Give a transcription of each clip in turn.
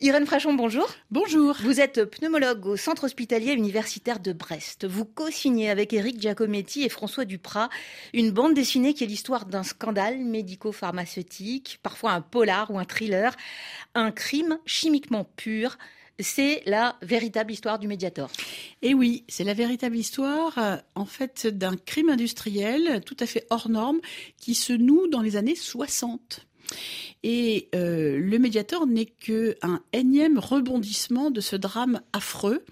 Irène Frachon, bonjour. Bonjour. Vous êtes pneumologue au Centre hospitalier universitaire de Brest. Vous co-signez avec Éric Giacometti et François Duprat une bande dessinée qui est l'histoire d'un scandale médico-pharmaceutique, parfois un polar ou un thriller, un crime chimiquement pur. C'est la véritable histoire du Mediator. Et eh oui, c'est la véritable histoire, euh, en fait, d'un crime industriel tout à fait hors norme qui se noue dans les années 60. Et euh, le médiateur n'est qu'un énième rebondissement de ce drame affreux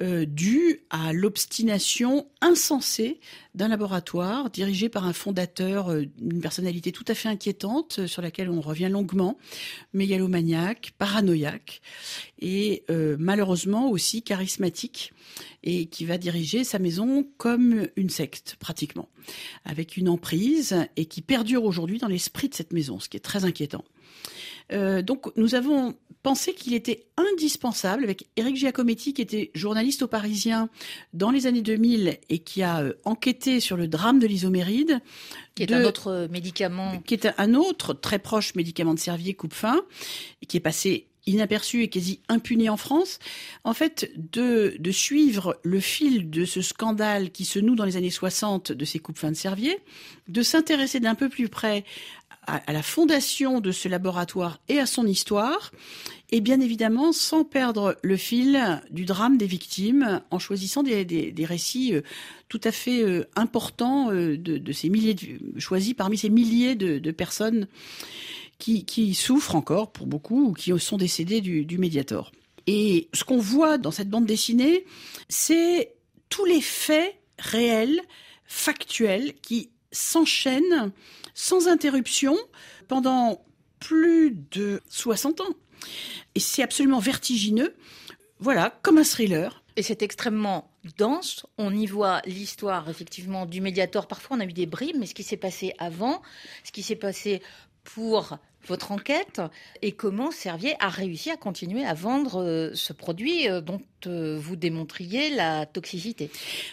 euh, dû à l'obstination insensée d'un laboratoire dirigé par un fondateur, euh, une personnalité tout à fait inquiétante euh, sur laquelle on revient longuement, mégalomaniaque, paranoïaque et malheureusement aussi charismatique et qui va diriger sa maison comme une secte pratiquement, avec une emprise et qui perdure aujourd'hui dans l'esprit de cette maison, ce qui est très inquiétant. Euh, donc nous avons pensé qu'il était indispensable, avec Éric Giacometti, qui était journaliste au Parisien dans les années 2000 et qui a euh, enquêté sur le drame de l'isoméride. Qui est un autre médicament. Qui est un autre très proche médicament de Servier coupe-fin, et qui est passé inaperçu et quasi impuni en France, en fait, de, de suivre le fil de ce scandale qui se noue dans les années 60 de ces coupes fins de Servier, de s'intéresser d'un peu plus près à, la fondation de ce laboratoire et à son histoire, et bien évidemment sans perdre le fil du drame des victimes, en choisissant des, des, récits euh, tout à fait euh, importants euh, de, de, ces milliers, choisis parmi ces milliers de, de personnes qui, qui, souffrent encore pour beaucoup ou qui sont décédées du, du Mediator. Et ce qu'on voit dans cette bande dessinée, c'est tous les faits réels, factuels, qui s'enchaînent sans interruption pendant plus de 60 ans. Et c'est absolument vertigineux. Voilà, comme un thriller. Et c'est extrêmement dense. On y voit l'histoire, effectivement, du médiator. Parfois, on a eu des bribes, mais ce qui s'est passé avant, ce qui s'est passé pour votre enquête et comment Servier a réussi à continuer à vendre euh, ce produit euh, dont euh, vous démontriez la toxicité.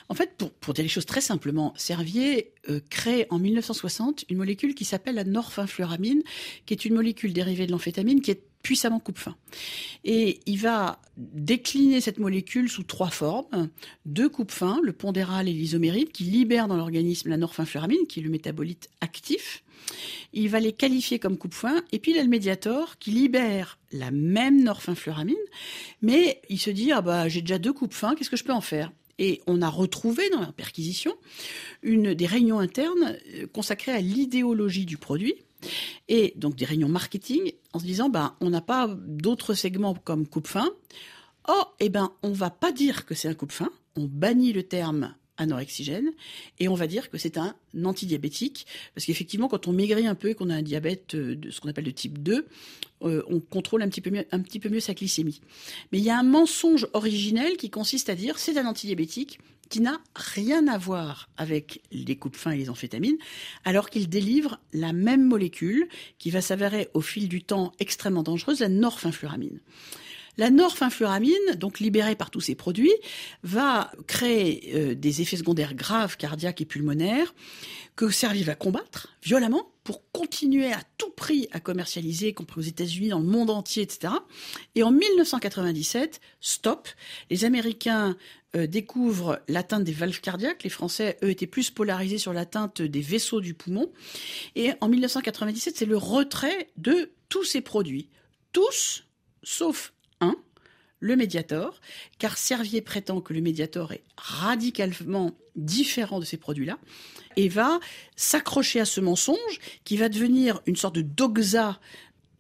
En fait, pour, dire les choses très simplement, Servier crée en 1960 une molécule qui s'appelle la norphinfluramine, qui est une molécule dérivée de l'amphétamine qui est puissamment coupe-fin. Et il va décliner cette molécule sous trois formes. Deux coupe-fin, le pondéral et l'isoméride, qui libèrent dans l'organisme la norphinfluramine, qui est le métabolite actif. Il va les qualifier comme coupe-fin. Et puis il a le médiator qui libère la même norphinfluramine, mais il se dit ah bah j'ai déjà deux coupe-fin, qu'est-ce que je peux en faire? Et on a retrouvé dans la perquisition une des réunions internes euh, consacrées à l'idéologie du produit et donc des réunions marketing en se disant bah on n'a pas d'autres segments comme coupe-fin. Oh, eh ben on va pas dire que c'est un coupe-fin, on bannit le terme anorexigène et on va dire que c'est un antidiabétique parce qu'effectivement quand on maigrit un peu et qu'on a un diabète euh, de ce qu'on appelle de type 2 euh, on contrôle un petit peu mieux un petit peu mieux sa glycémie mais il y a un mensonge originel qui consiste à dire c'est un antidiabétique qui n'a rien à voir avec les coupes fins et les amphétamines, alors qu'il délivre la même molécule qui va s'avérer au fil du temps extrêmement dangereuse, la norphinfluramine. La norphinfluramine, donc libérée par tous ces produits, va créer euh, des effets secondaires graves cardiaques et pulmonaires que Servier va combattre violemment pour continuer à tout prix à commercialiser, y compris aux États-Unis, dans le monde entier, etc. Et en 1997, stop, les Américains euh, découvrent l'atteinte des valves cardiaques. Les Français, eux, étaient plus polarisés sur l'atteinte des vaisseaux du poumon. Et en 1997, c'est le retrait de tous ces produits. Tous, sauf le Mediator, car Servier prétend que le Mediator est radicalement différent de ces produits-là, et va s'accrocher à ce mensonge qui va devenir une sorte de doxa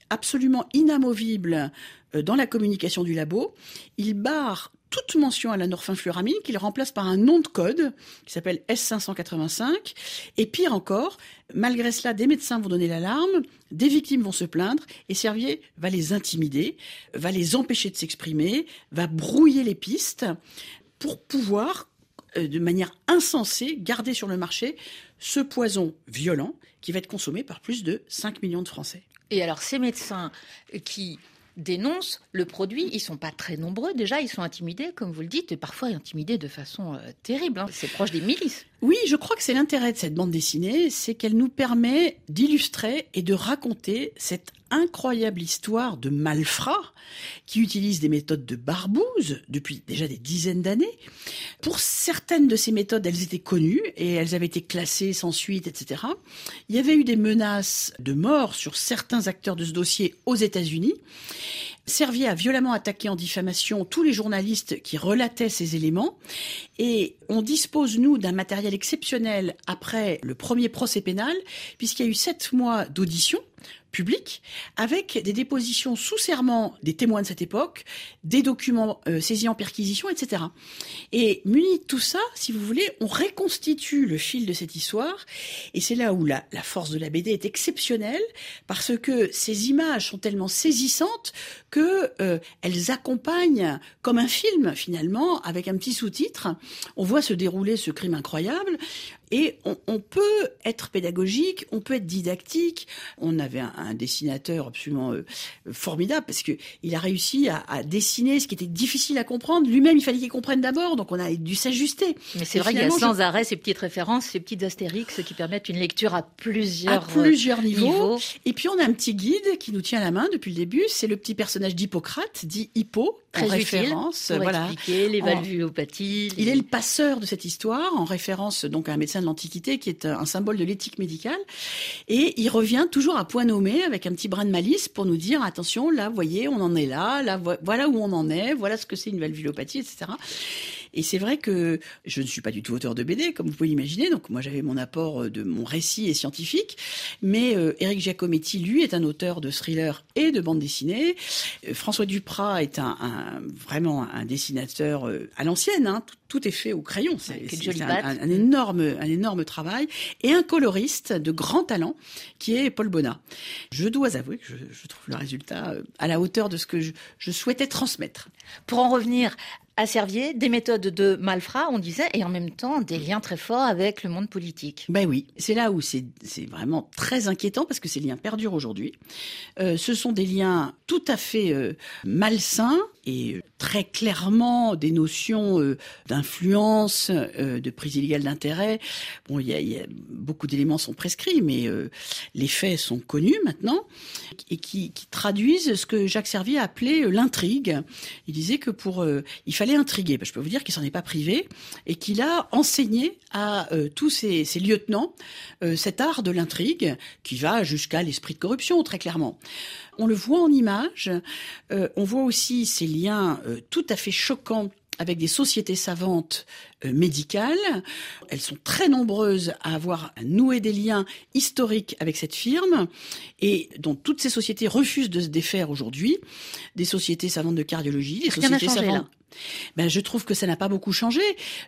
absolument inamovible euh, dans la communication du labo. Il barre toute mention à la norphinfluramine qu'il remplace par un nom de code qui s'appelle S585. Et pire encore, malgré cela, des médecins vont donner l'alarme, des victimes vont se plaindre et Servier va les intimider, va les empêcher de s'exprimer, va brouiller les pistes pour pouvoir euh, de manière insensée, garder sur le marché ce poison violent qui va être consommé par plus de 5 millions de Français. Et alors ces médecins qui dénoncent le produit. Ils sont pas très nombreux déjà, ils sont intimidés, comme vous le dites, et parfois intimidés de façon euh, terrible. Hein. C'est proche des milices. Oui, je crois que c'est l'intérêt de cette bande dessinée, c'est qu'elle nous permet d'illustrer et de raconter cette incroyable histoire de malfrats qui utilisent des méthodes de barbouze depuis déjà des dizaines d'années. Pour certaines de ces méthodes, elles étaient connues et elles avaient été classées sans suite, etc. Il y avait eu des menaces de mort sur certains acteurs de ce dossier aux États-Unis. Servier a violemment attaqué en diffamation tous les journalistes qui relataient ces éléments. Et on dispose, nous, d'un matériel exceptionnel après le premier procès pénal puisqu'il y a eu sept mois d'audition public, avec des dépositions sous serment des témoins de cette époque, des documents euh, saisis en perquisition, etc. Et muni de tout ça, si vous voulez, on reconstitue le fil de cette histoire, et c'est là où la, force de la BD est exceptionnelle, parce que ces images sont tellement saisissantes que euh, elles accompagnent comme un film finalement, avec un petit sous-titre. On voit se dérouler ce crime incroyable. Et on, on, peut être pédagogique, on peut être didactique. On avait un, un dessinateur absolument euh, formidable parce que il a réussi à, à, dessiner ce qui était difficile à comprendre. Lui-même, il fallait qu'il comprenne d'abord, donc on a dû s'ajuster. Mais c'est vrai qu'il y a sans je... arrêt ces petites références, ces petites astérix qui permettent une lecture à plusieurs, à plusieurs niveaux. niveaux. Et puis on a un petit guide qui nous tient la main depuis le début. C'est le petit personnage d'Hippocrate, dit Hippo, Très en référence. Pour voilà. expliquer les valvulopathies. Les... Il est le passeur de cette histoire, en référence donc à un médecin de l'Antiquité qui est un symbole de l'éthique médicale. Et il revient toujours à point nommé avec un petit brin de malice pour nous dire attention, là, voyez, on en est là, là, voilà où on en est, voilà ce que c'est une valvulopathie, etc. Et c'est vrai que je ne suis pas du tout auteur de BD, comme vous pouvez l'imaginer. Donc moi, j'avais mon apport de mon récit et scientifique. Mais euh, Eric Giacometti, lui, est un auteur de thriller et de bande dessinée. Euh, François Duprat est un, un, vraiment un dessinateur euh, à l'ancienne. Hein. Tout, tout, est fait au crayon. C'est un, un, un, énorme, un énorme travail. Et un coloriste de grand talent qui est Paul Bonnat. Je dois avouer que je, je trouve le résultat à la hauteur de ce que je, je souhaitais transmettre. Pour en revenir à Servier, des méthodes de malfrats, on disait, et en même temps des liens très forts avec le monde politique. Ben oui, c'est là où c'est vraiment très inquiétant parce que ces liens perdurent aujourd'hui. Euh, ce sont des liens tout à fait euh, malsains et très clairement des notions euh, d'influence, euh, de prise illégale d'intérêt. Bon, il y y a beaucoup d'éléments sont prescrits, mais euh, les faits sont connus maintenant et qui, qui, traduisent ce que Jacques Servier a appelé l'intrigue. Il disait que pour il fallait intriguer. Ben, je peux vous dire qu'il s'en est pas privé et qu'il a enseigné à tous ses, ses lieutenants cet art de l'intrigue qui va jusqu'à l'esprit de corruption très clairement. On le voit en images. Euh, on voit aussi ces liens euh, tout à fait choquants avec des sociétés savantes euh, médicales. Elles sont très nombreuses à avoir noué des liens historiques avec cette firme et dont toutes ces sociétés refusent de se défaire aujourd'hui. Des sociétés savantes de cardiologie, des Rien sociétés savantes. Ben, je trouve que ça n'a pas beaucoup changé.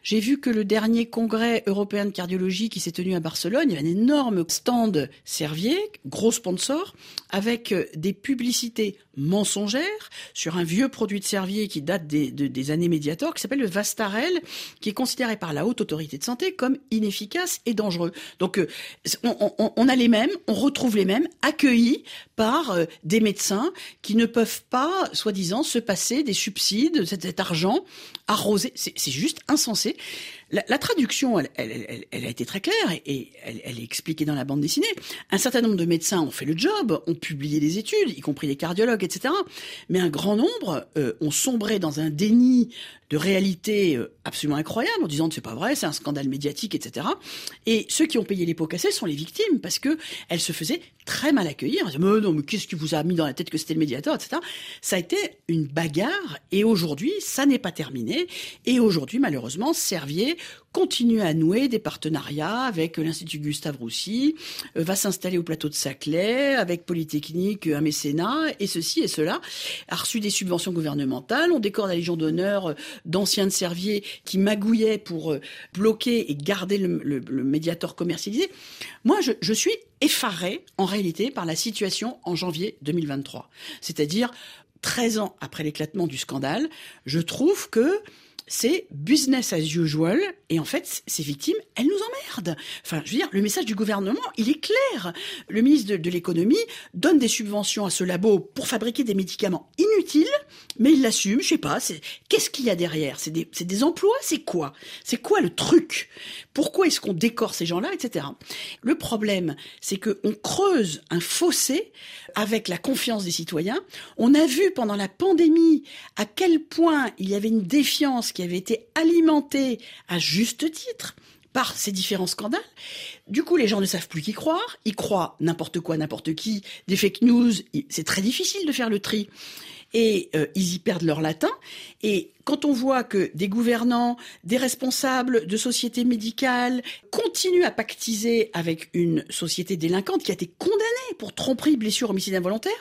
J'ai vu que le dernier congrès européen de cardiologie qui s'est tenu à Barcelone, il y avait un énorme stand Servier, gros sponsor, avec des publicités mensongères sur un vieux produit de Servier qui date des, de, des années Mediator, qui s'appelle le Vastarel, qui est considéré par la haute autorité de santé comme inefficace et dangereux. Donc, on, on, on a les mêmes, on retrouve les mêmes, accueillis par des médecins qui ne peuvent pas, soi-disant, se passer des subsides, cet argent argent arrosé. C'est juste insensé. La, traduction, elle, elle, elle, elle, a été très claire et, elle, est expliquée dans la bande dessinée. Un certain nombre de médecins ont fait le job, ont publié des études, y compris les cardiologues, etc. Mais un grand nombre euh, ont sombré dans un déni de réalité euh, absolument incroyable en disant c'est pas vrai, c'est un scandale médiatique, etc. Et ceux qui ont payé les pots cassés sont les victimes parce que elles se faisaient très mal accueillir. Mais non, mais qu'est-ce qui vous a mis dans la tête que c'était le médiateur, etc. Ça a été une bagarre et aujourd'hui, ça n'est pas terminé. Et aujourd'hui, malheureusement, Servier continue à nouer des partenariats avec l'Institut Gustave Roussy, euh, va s'installer au plateau de Saclay, avec Polytechnique, un mécénat, et ceci et cela, a reçu des subventions gouvernementales, on décore la Légion d'honneur euh, d'anciens de qui magouillaient pour euh, bloquer et garder le, médiateur commercialisé. Moi, je, je suis effaré, en réalité, par la situation en janvier 2023. C'est-à-dire, 13 ans après l'éclatement du scandale, je trouve que c'est business as usual. Et en fait, ces victimes, elles nous emmerdent. Enfin, je veux dire, le message du gouvernement, il est clair. Le ministre de, l'économie donne des subventions à ce labo pour fabriquer des médicaments inutiles mais il l'assume, je sais pas. Qu'est-ce qu'il y a derrière? C'est des, des, emplois, c'est quoi? C'est quoi le truc? Pourquoi est-ce qu'on décore ces gens-là, etc. Le problème, c'est que on creuse un fossé avec la confiance des citoyens. On a vu pendant la pandémie à quel point il y avait une défiance qui avait été alimentée à juste titre par ces différents scandales. Du coup, les gens ne savent plus qui croire. Ils croient n'importe quoi, n'importe qui. Des fake news, c'est très difficile de faire le tri et euh, ils y perdent leur latin. Et quand on voit que des gouvernants, des responsables de sociétés médicales continuent à pactiser avec une société délinquante qui a été condamnée pour tromperie, blessure, homicide involontaire,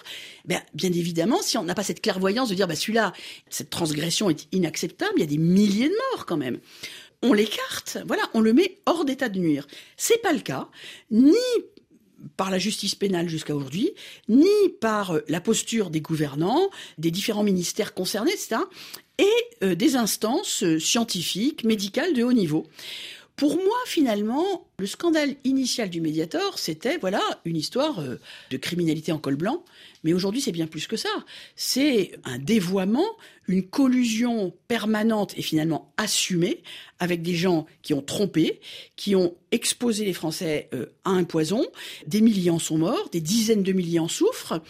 ben, bien évidemment, si on n'a pas cette clairvoyance de dire bah, celui-là, cette transgression est inacceptable, il y a des milliers de morts quand même on l'écarte, voilà, on le met hors d'état de nuire. C'est pas le cas, ni par la justice pénale jusqu'à aujourd'hui, ni par euh, la posture des gouvernants, des différents ministères concernés, etc., et euh, des instances euh, scientifiques, médicales de haut niveau. Pour moi, finalement, le scandale initial du Mediator, c'était voilà une histoire de criminalité en col blanc. Mais aujourd'hui, c'est bien plus que ça. C'est un dévoiement, une collusion permanente et finalement assumée avec des gens qui ont trompé, qui ont exposé les Français euh, à un poison. Des milliers en sont morts, des dizaines de milliers en souffrent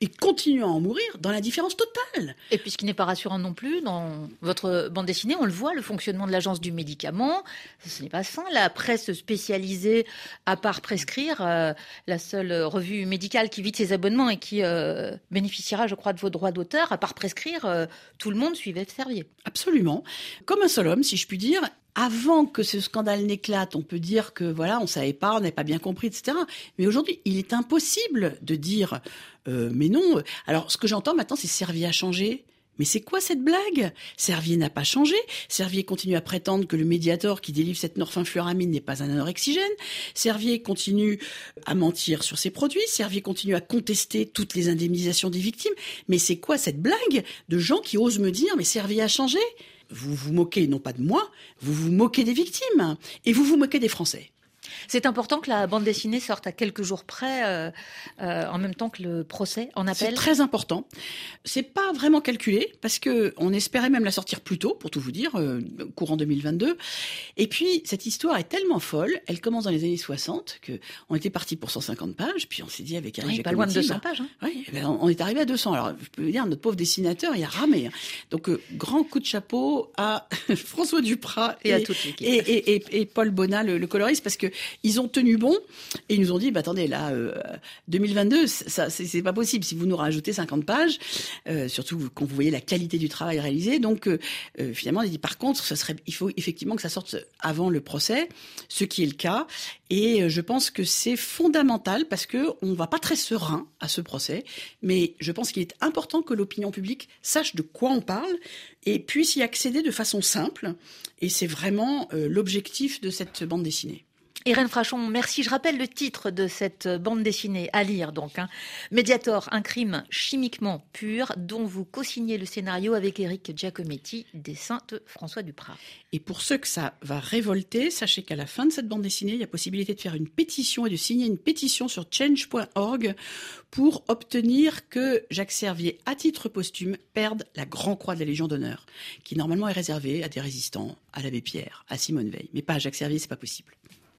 et continuent à en mourir dans l'indifférence totale. Et puis ce qui n'est pas rassurant non plus, dans votre bande dessinée, on le voit, le fonctionnement de l'agence du médicament, ce n'est pas sain. La presse spécialisée, à part prescrire, euh, la seule revue médicale qui vide ses abonnements et qui euh, bénéficiera, je crois, de vos droits d'auteur, à part prescrire, euh, tout le monde suivait Servier. Absolument. Comme un seul homme, si je puis dire, avant que ce scandale n'éclate, on peut dire que voilà, on savait pas, on n'avait pas bien compris, etc. Mais aujourd'hui, il est impossible de dire euh, mais non. Alors, ce que j'entends maintenant, c'est Servier a changé. Mais c'est quoi cette blague? Servier n'a pas changé. Servier continue à prétendre que le Mediator qui délivre cette norphinfluramine n'est pas un anorexigène. Servier continue à mentir sur ses produits. Servier continue à contester toutes les indemnisations des victimes. Mais c'est quoi cette blague de gens qui osent me dire mais Servier a changé? Vous vous moquez non pas de moi, vous vous moquez des victimes et vous vous moquez des Français. C'est important que la bande dessinée sorte à quelques jours près, euh, euh, en même temps que le procès en appel. C'est très important. C'est pas vraiment calculé parce que on espérait même la sortir plus tôt, pour tout vous dire, euh, courant 2022. Et puis cette histoire est tellement folle, elle commence dans les années 60 que on était parti pour 150 pages, puis on s'est dit avec Eric oui, pas loin de 200 pages. Hein. Oui, eh ben, on est arrivé à 200. Alors je peux vous dire, notre pauvre dessinateur, il a ramé. Hein. Donc grand coup de chapeau à François Duprat et, à toute et, et, Paul Bonnat, le, le coloriste, parce que ils ont tenu bon et ils nous ont dit, bah, attendez, là, 2022, euh, ça, c'est pas possible si vous nous rajoutez 50 pages, euh, surtout quand vous voyez la qualité du travail réalisé. Donc, euh, finalement, on a dit, par contre, ça serait, il faut effectivement que ça sorte avant le procès, ce qui est le cas. Et je pense que c'est fondamental parce que on va pas très serein à ce procès, mais je pense qu'il est important que l'opinion publique sache de quoi on parle et puisse y accéder de façon simple. Et c'est vraiment l'objectif de cette bande dessinée. Irène Frachon, merci. Je rappelle le titre de cette bande dessinée à lire, donc. Hein. Mediator, un crime chimiquement pur, dont vous co-signez le scénario avec Eric Giacometti, dessin de François Duprat. Et pour ceux que ça va révolter, sachez qu'à la fin de cette bande dessinée, il y a possibilité de faire une pétition et de signer une pétition sur change.org pour obtenir que Jacques Servier, à titre posthume, perde la Grand Croix de la Légion d'honneur, qui normalement est réservée à des résistants, à l'abbé Pierre, à Simone Veil. Mais pas à Jacques Servier, c'est pas possible.